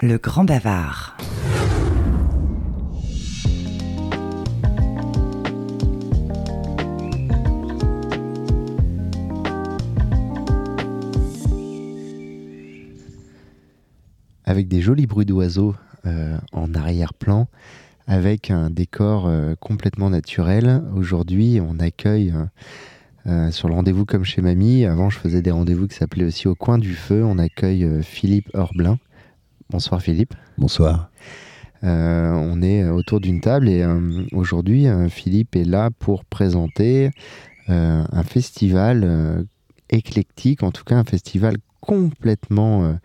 Le grand bavard. avec des jolis bruits d'oiseaux euh, en arrière-plan, avec un décor euh, complètement naturel. Aujourd'hui, on accueille euh, sur le rendez-vous comme chez Mamie. Avant, je faisais des rendez-vous qui s'appelaient aussi Au coin du feu. On accueille Philippe Orblin. Bonsoir Philippe. Bonsoir. on est autour d'une table et aujourd'hui, Philippe est là pour présenter un festival éclectique, en tout cas un festival complètement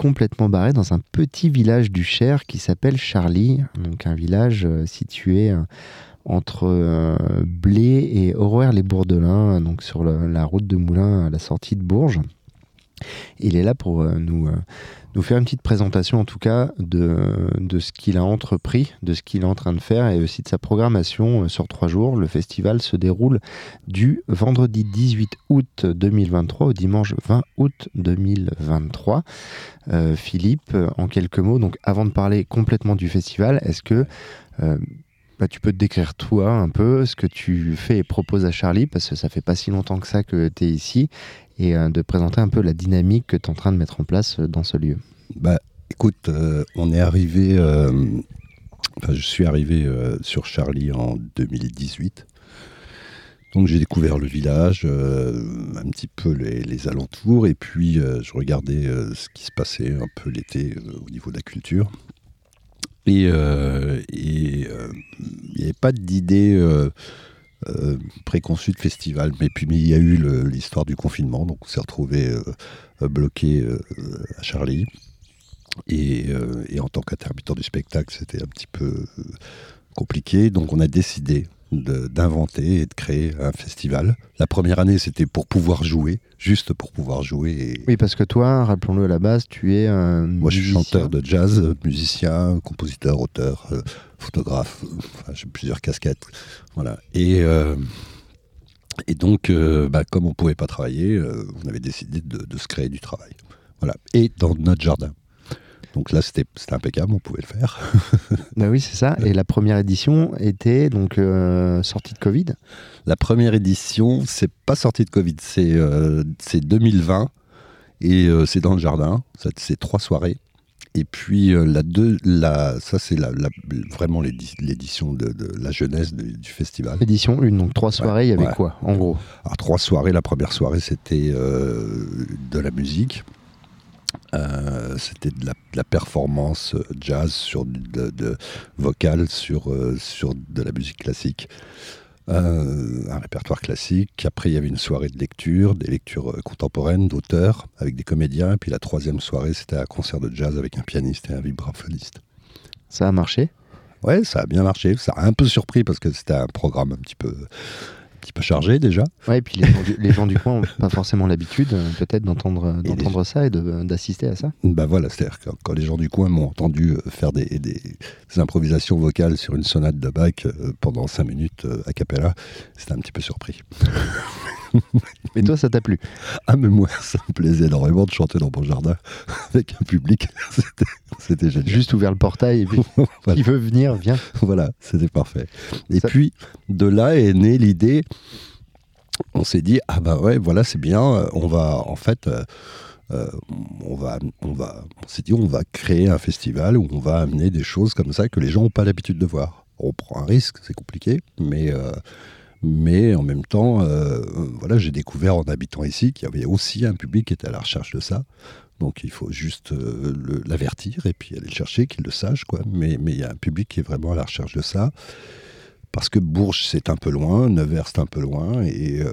complètement barré dans un petit village du Cher qui s'appelle Charlie, donc un village euh, situé euh, entre euh, Blé et Aurore-les-Bourdelins, donc sur la route de Moulins à la sortie de Bourges. Il est là pour nous nous faire une petite présentation en tout cas de, ce qu'il a entrepris, de ce qu'il est en train de faire et aussi de sa programmation euh, sur trois jours. Le festival se déroule du vendredi 18 août 2023 au dimanche 20 août 2023. Euh, Philippe, en quelques mots, donc avant de parler complètement du festival, est-ce que euh, bah, tu peux te décrire toi un peu ce que tu fais et proposes à Charlie, parce que ça fait pas si longtemps que ça que tu es ici, et euh, de présenter un peu la dynamique que tu es en train de mettre en place euh, dans ce lieu. Bah, écoute, euh, on est arrivé, enfin, je suis arrivé sur Charlie en 2018. Donc j'ai découvert le village, un petit peu les, alentours, et puis je regardais ce qui se passait un peu l'été au niveau de la culture. Et il n'y avait pas d'idée euh, préconçu de festival. Mais puis il y a eu l'histoire du confinement, donc on s'est retrouvé euh, bloqué euh, à Charlie. Et, en tant qu'intermittent du spectacle, c'était un petit peu compliqué. Donc on a décidé d'inventer et de créer un festival. La première année, c'était pour pouvoir jouer, juste pour pouvoir jouer. Oui, parce que toi, rappelons-le à la base, tu es un. Moi, je suis chanteur de jazz, musicien, compositeur, auteur, euh, photographe. j'ai plusieurs casquettes. Voilà. Et. Euh, et donc, euh, bah, comme on ne pouvait pas travailler, on avait décidé de, de, se créer du travail. Voilà. Et dans notre jardin. Donc là, c'était impeccable, on pouvait le faire. bah oui, c'est ça. Et la première édition était donc euh, sortie de Covid La première édition, c'est pas sortie de Covid, c'est 2020 euh, et euh, c'est dans le jardin. C'est trois soirées. Et puis la deux, la, ça c'est la, vraiment l'édition de, la jeunesse du festival. Édition 1, donc trois soirées, il y avait quoi en gros? Alors trois soirées, la première soirée c'était de la musique. Euh, c'était de la, performance euh, jazz sur de, de vocal sur, euh, sur de la musique classique. un répertoire classique. Après, il y avait une soirée de lecture, des lectures contemporaines d'auteurs avec des comédiens. Et puis la troisième soirée, c'était un concert de jazz avec un pianiste et un vibraphoniste. Ça a marché? Ouais, ça a bien marché. Ça a un peu surpris parce que c'était un programme un petit peu petit peu chargé déjà. Ouais, et puis les gens du, coin n'ont pas forcément l'habitude euh, peut-être d'entendre d'entendre ça et d'assister à ça. Bah voilà, c'est-à-dire que quand les gens du coin m'ont entendu euh, faire des, des, improvisations vocales sur une sonate de Bach euh, pendant 5 minutes à cappella, c'était un petit peu surpris. Mais toi, ça t'a plu Ah, mais moi, ça me plaisait énormément de chanter dans mon jardin avec un public. C'était génial. Juste ouvert le portail et puis qui veut venir, viens. Voilà, c'était parfait. Et puis, de là est née l'idée. On s'est dit, ah bah ouais, voilà, c'est bien. On va, en fait, euh, euh, on va, on va, on s'est dit, on va créer un festival où on va amener des choses comme ça que les gens n'ont pas l'habitude de voir. On prend un risque, c'est compliqué, mais euh, mais en même temps, euh, voilà, j'ai découvert en habitant ici qu'il y avait aussi un public qui était à la recherche de ça. Donc il faut juste euh, l'avertir et puis aller le chercher, qu'il le sache. Quoi. Mais, mais il y a un public qui est vraiment à la recherche de ça. Parce que Bourges, c'est un peu loin, Nevers, c'est un peu loin. Et, euh,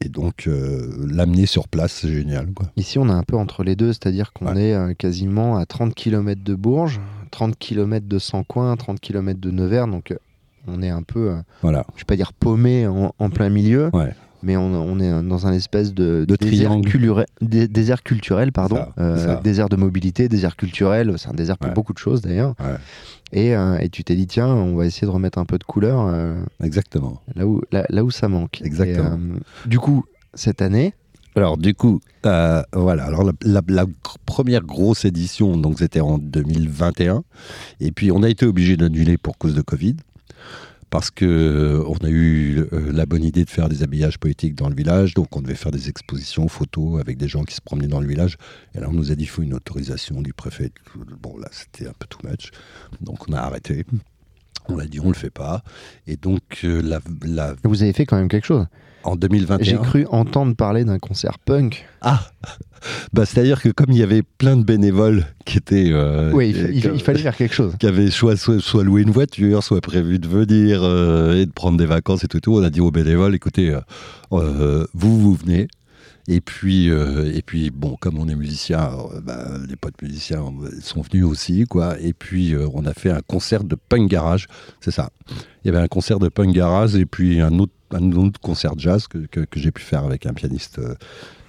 et donc, l'amener sur place, c'est génial. Quoi. Ici, on est un peu entre les deux, c'est-à-dire qu'on est quasiment à 30 km de Bourges, 30 km de Sancoin, 30 km de Nevers. Donc, on est un peu, euh, voilà. je vais pas dire paumé en, plein milieu, mais on, est dans un espèce de, désert, désert, culturel, pardon, euh, désert de mobilité, désert culturel, c'est un désert pour beaucoup de choses d'ailleurs. Euh, et, tu t'es dit, tiens, on va essayer de remettre un peu de couleur. Exactement. Là où, là, où ça manque. Exactement. du coup, cette année, Alors du coup, voilà. Alors la, la- première grosse édition, donc c'était en 2021, et puis on a été obligé d'annuler pour cause de Covid, parce que euh, on a eu euh, la bonne idée de faire des habillages poétiques dans le village, donc on devait faire des expositions photos avec des gens qui se promenaient dans le village. Et là, on nous a dit il faut une autorisation du préfet. Bon là, c'était un peu too much, donc on a arrêté. On a dit on le fait pas. Et donc euh, la, la- Vous avez fait quand même quelque chose. en 2021. J'ai cru entendre parler d'un concert punk. Ah bah, C'est-à-dire que comme il y avait plein de bénévoles qui étaient... euh, oui, il, il- qui- il fallait faire quelque chose. qui avaient soit, soit, soit loué une voiture, soit prévu de venir euh, et de prendre des vacances et tout, tout. On a dit aux bénévoles, écoutez, vous, vous venez. Et puis, euh, et puis, bon, comme on est musicien, euh, bah, les potes musiciens sont venus aussi, quoi. Et puis, euh, on a fait un concert de punk garage, c'est ça. Il y avait un concert de punk garage et puis un autre, un autre concert jazz que, que, que j'ai pu faire avec un pianiste euh,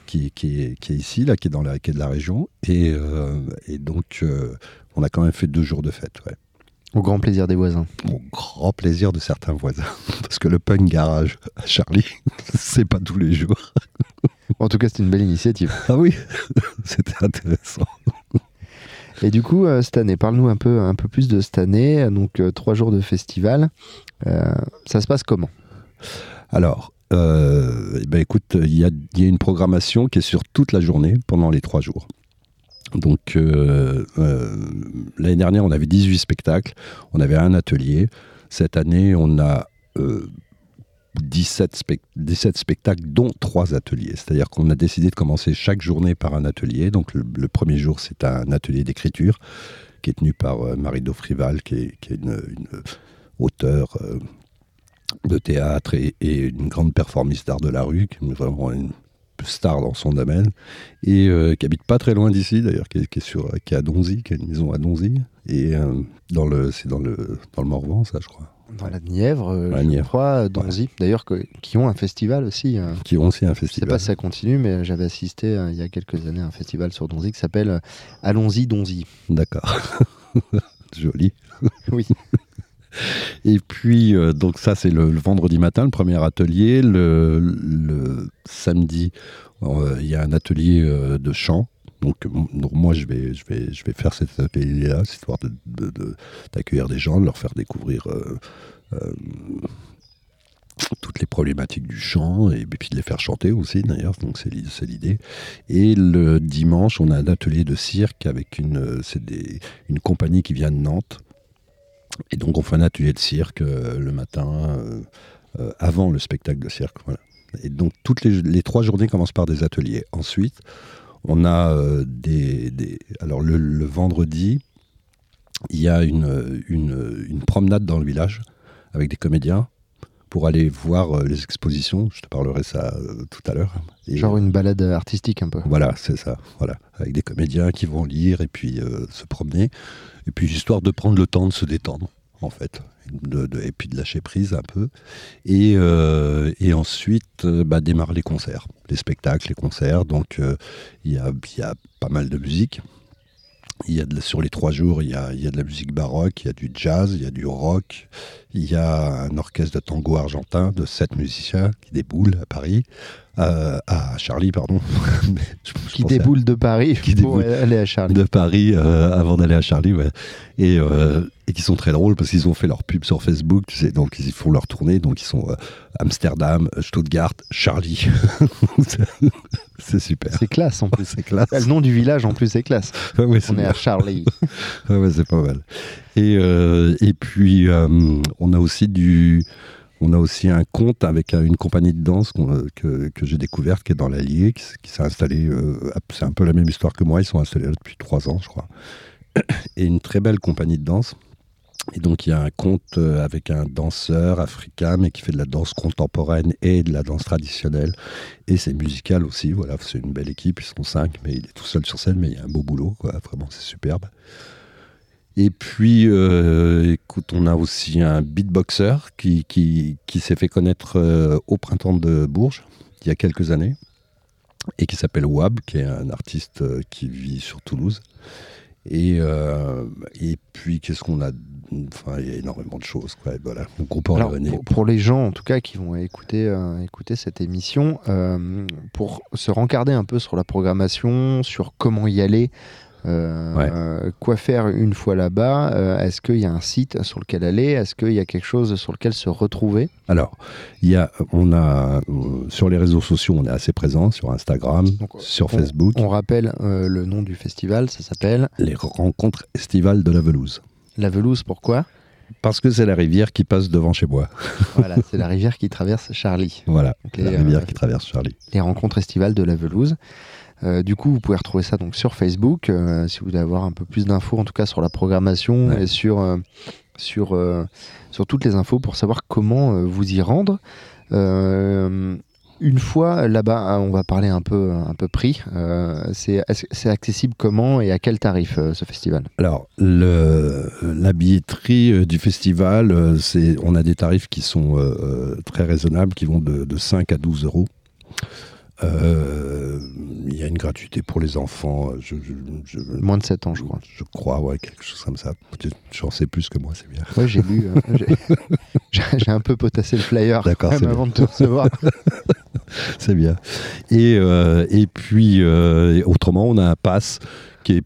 qui, qui, est, qui est ici, là, qui est, dans la, qui est de la région. Et, et donc, on a quand même fait deux jours de fête, ouais Au grand plaisir des voisins. au grand plaisir de certains voisins. Parce que le punk garage à Charlie, c'est pas tous les jours. En tout cas, c'est une belle initiative. Ah oui, c'était intéressant. Et du coup, euh, cette année, parle-nous un peu, un peu plus de cette année. Donc, euh, trois jours de festival. Euh, ça se passe comment? Alors, eh ben écoute, il y a, il y a une programmation qui est sur toute la journée pendant les trois jours. Donc, l'année dernière, on avait 18 spectacles, on avait un atelier. Cette année, on a 17, spec- 17 spectacles, dont trois ateliers. C'est-à-dire qu'on a décidé de commencer chaque journée par un atelier. Donc, le, premier jour, c'est un atelier d'écriture qui est tenu par euh, Marie Daufrival, qui est, une, auteure euh, de théâtre et, une grande performiste d'art de la rue, qui est vraiment une star dans son domaine, et euh, qui habite pas très loin d'ici d'ailleurs, qui, est- sur, qui à Donzy, qui a une maison à Donzy, et c'est dans le, dans le Morvan, ça je crois, Dans la Nièvre, euh, La je Nièvre. crois, Donzy. D'ailleurs, que- qui ont un festival aussi. euh, qui ont aussi un Je sais festival. pas si ça continue, mais j'avais assisté euh, il y a quelques années à un festival sur Donzy qui s'appelle euh, Allons-y Donzy. D'accord. Joli. Oui. Et puis, euh, donc ça, c'est le, le vendredi matin, le premier atelier. Le, le samedi, euh, il y a un atelier euh, de chant. Donc, moi, je vais, je, vais, je vais faire cet atelier-là, histoire d'accueillir des gens, de leur faire découvrir euh, euh, toutes les problématiques du chant, et puis de les faire chanter aussi, d'ailleurs. Donc, c'est l'i- c'est l'idée. Et le dimanche, on a un atelier de cirque avec une, des- une compagnie qui vient de Nantes. Et donc on fait un atelier de cirque euh, le matin, avant le spectacle de cirque. Voilà. Et donc toutes les trois journées commencent par des ateliers. Ensuite, on a euh, des, des- Alors le, le vendredi, il y a une, une, une promenade dans le village avec des comédiens pour aller voir euh, les expositions. Je te parlerai ça euh, tout à l'heure. Genre une balade artistique un peu. voilà, c'est ça. Voilà, avec des comédiens qui vont lire et puis se promener, et puis histoire de prendre le temps de se détendre, en fait, et puis de lâcher prise un peu. Et, euh, ensuite, euh, bah, démarrent les concerts, les spectacles, les concerts. Donc, euh, il y a pas mal de musique. Il y a de sur les trois jours, il y, a, il y a de la musique baroque, il y a du jazz, il y a du rock, il y a un orchestre de tango argentin de sept musiciens qui déboule à Paris, euh, à Charlie, pardon. Mais je- je Qui pensais à- déboule de Paris Qui pour déboule. aller à Charlie. de Paris euh, avant d'aller à Charlie, ouais. Et, euh, et qui sont très drôles parce qu'ils ont fait leur pub sur Facebook, tu sais, donc ils font leur tournée, donc ils sont Amsterdam, Stuttgart, Charlie. c'est super. C'est classe en plus. C'est classe. Le nom du village en plus c'est classe. Ouais, On est à Charlie. Ouais, ouais, c'est pas mal. Et, euh, et puis, euh, on a aussi du. On a aussi un compte avec euh, une compagnie de danse que, que j'ai découverte qui est dans l'Allier, qui, s'est installée. euh, c'est un peu la même histoire que moi, ils sont installés là depuis trois ans, je crois. Et une très belle compagnie de danse. Et donc, il y a un compte euh, avec un danseur africain, mais qui fait de la danse contemporaine et de la danse traditionnelle. Et c'est musical aussi. Voilà, c'est une belle équipe. Ils sont cinq, mais il est tout seul sur scène, mais il y a un beau boulot. Quoi. Vraiment, c'est superbe. Et puis, euh, écoute, on a aussi un beatboxer qui, qui, qui s'est fait connaître euh, au printemps de Bourges, il y a quelques années, et qui s'appelle Wab, qui est un artiste qui vit sur Toulouse. Et, et puis, qu'est-ce qu'on a Enfin, il y a énormément de choses. Quoi. Voilà, on Alors, pour, pour, les gens, en tout cas, qui vont écouter, écouter cette émission, pour se rencarder un peu sur la programmation, sur comment y aller, euh, quoi faire une fois là-bas? Euh, Est-ce qu'il y a un site sur lequel aller? Est-ce qu'il y a quelque chose sur lequel se retrouver? Alors, il y a, on a euh, sur les réseaux sociaux, on est assez présent sur Instagram, sur Facebook. On rappelle le nom du festival, ça s'appelle Les Rencontres Estivales de la Velouse. La Velouse, pourquoi? Parce que c'est la rivière qui passe devant chez moi. voilà, c'est la rivière qui traverse Charlie. Voilà, la rivière qui traverse Charlie. Les rencontres estivales de la Velouse. Euh, du coup, vous pouvez retrouver ça donc sur Facebook euh, si vous voulez avoir un peu plus d'infos, en tout cas sur la programmation et sur euh, sur sur toutes les infos pour savoir comment vous y rendre. une fois là-bas, hein, on va parler un peu, un peu prix. c'est accessible comment et à quel tarif ce festival? Alors, le, la billetterie du festival, c'est, on a des tarifs qui sont très raisonnables, qui vont de, de 5 à 12 euros. Euh, il y a une gratuité pour les enfants. Je, Moins de 7 ans, je crois. Je crois, ouais, quelque chose comme ça. J'en sais plus que moi, c'est bien. Ouais, j'ai lu. Hein. j'ai un peu potassé le flyer D'accord, avant de te recevoir. c'est bien. Et, euh, et puis, euh, autrement, on a un pass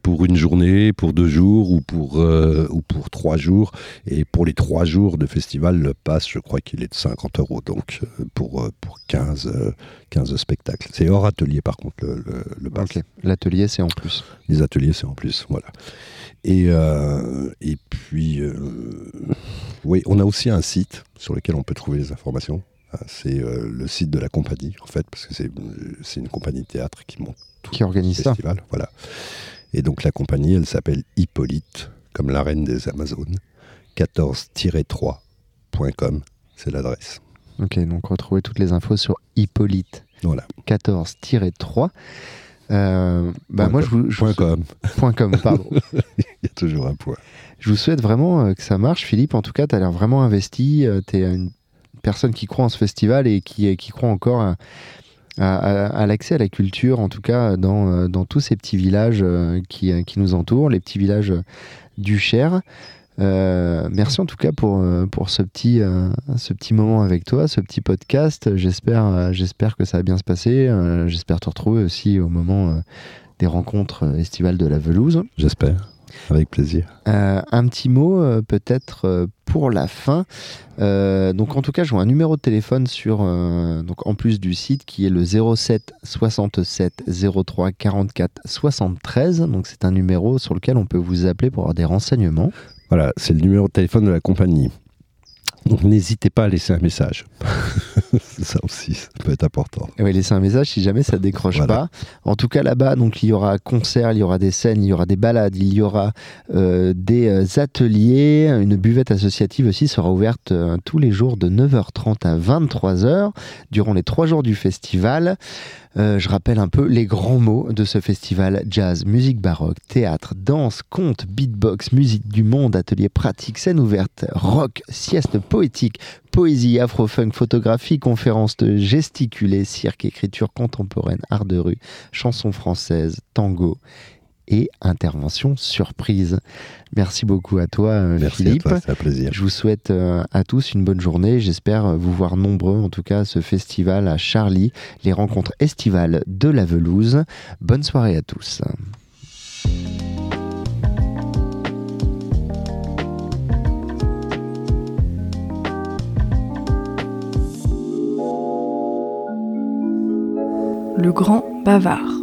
pour une journée, pour deux jours ou pour, euh, ou pour trois jours. Et pour les trois jours de festival, le pass, je crois qu'il est de 50 euros, donc euh, pour, euh, pour 15, 15 spectacles. C'est hors atelier par contre, le, le, pass. L'atelier, c'est en plus. Les ateliers, c'est en plus, voilà. Et, et puis, oui, on a aussi un site sur lequel on peut trouver les informations. C'est le site de la compagnie, en fait, parce que c'est une compagnie de théâtre qui monte qui organise le festival, ça. Voilà. Et donc la compagnie, elle s'appelle Hippolyte, comme la reine des Amazones. 14-3.com, c'est l'adresse. Ok, donc retrouvez toutes les infos sur Hippolyte. Voilà. 14-3. Euh, bah moi, com. je point com. Point com, pardon. Il y a toujours un point. Je vous souhaite vraiment euh, que ça marche, Philippe. En tout cas, tu as l'air vraiment investi. Euh, tu es une personne qui croit en ce festival et qui, qui croit encore à, l'accès à la culture, en tout cas dans, euh, dans tous ces petits villages euh, qui, euh, qui, nous entourent, les petits villages du Cher. merci en tout cas pour, pour ce, petit, ce petit moment avec toi, ce petit podcast. J'espère, j'espère que ça va bien se passer. j'espère te retrouver aussi au moment des rencontres estivales de la Velouse. J'espère. Avec plaisir. Euh, un petit mot euh, peut-être euh, pour la fin. donc en tout cas, vois un numéro de téléphone sur donc en plus du site qui est le 07 67 03 44 73. Donc c'est un numéro sur lequel on peut vous appeler pour avoir des renseignements. Voilà, c'est le numéro de téléphone de la compagnie. Donc n'hésitez pas à laisser un message. ça aussi, ça peut être important. Et oui, laisser un message si jamais ça décroche pas. En tout cas, là-bas, donc il y aura concert, il y aura des scènes, il y aura des balades, il y aura euh, des euh, ateliers. Une buvette associative aussi sera ouverte euh, tous les jours de 9h30 à 23h durant les trois jours du festival. Euh, je rappelle un peu les grands mots de ce festival. Jazz, musique baroque, théâtre, danse, conte, beatbox, musique du monde, atelier pratique, scène ouverte, rock, sieste poétique, poésie, afro-funk, photographie, conférences de gesticulé, cirque, écriture contemporaine, art de rue, chansons françaises, tango et intervention surprise. Merci beaucoup à toi, euh, Merci Philippe. À toi, un plaisir. Je vous souhaite euh, à tous une bonne journée. J'espère euh, vous voir nombreux, en tout cas, à ce festival à Charlie, les rencontres estivales de la Velouse. Bonne soirée à tous. Le grand bavard.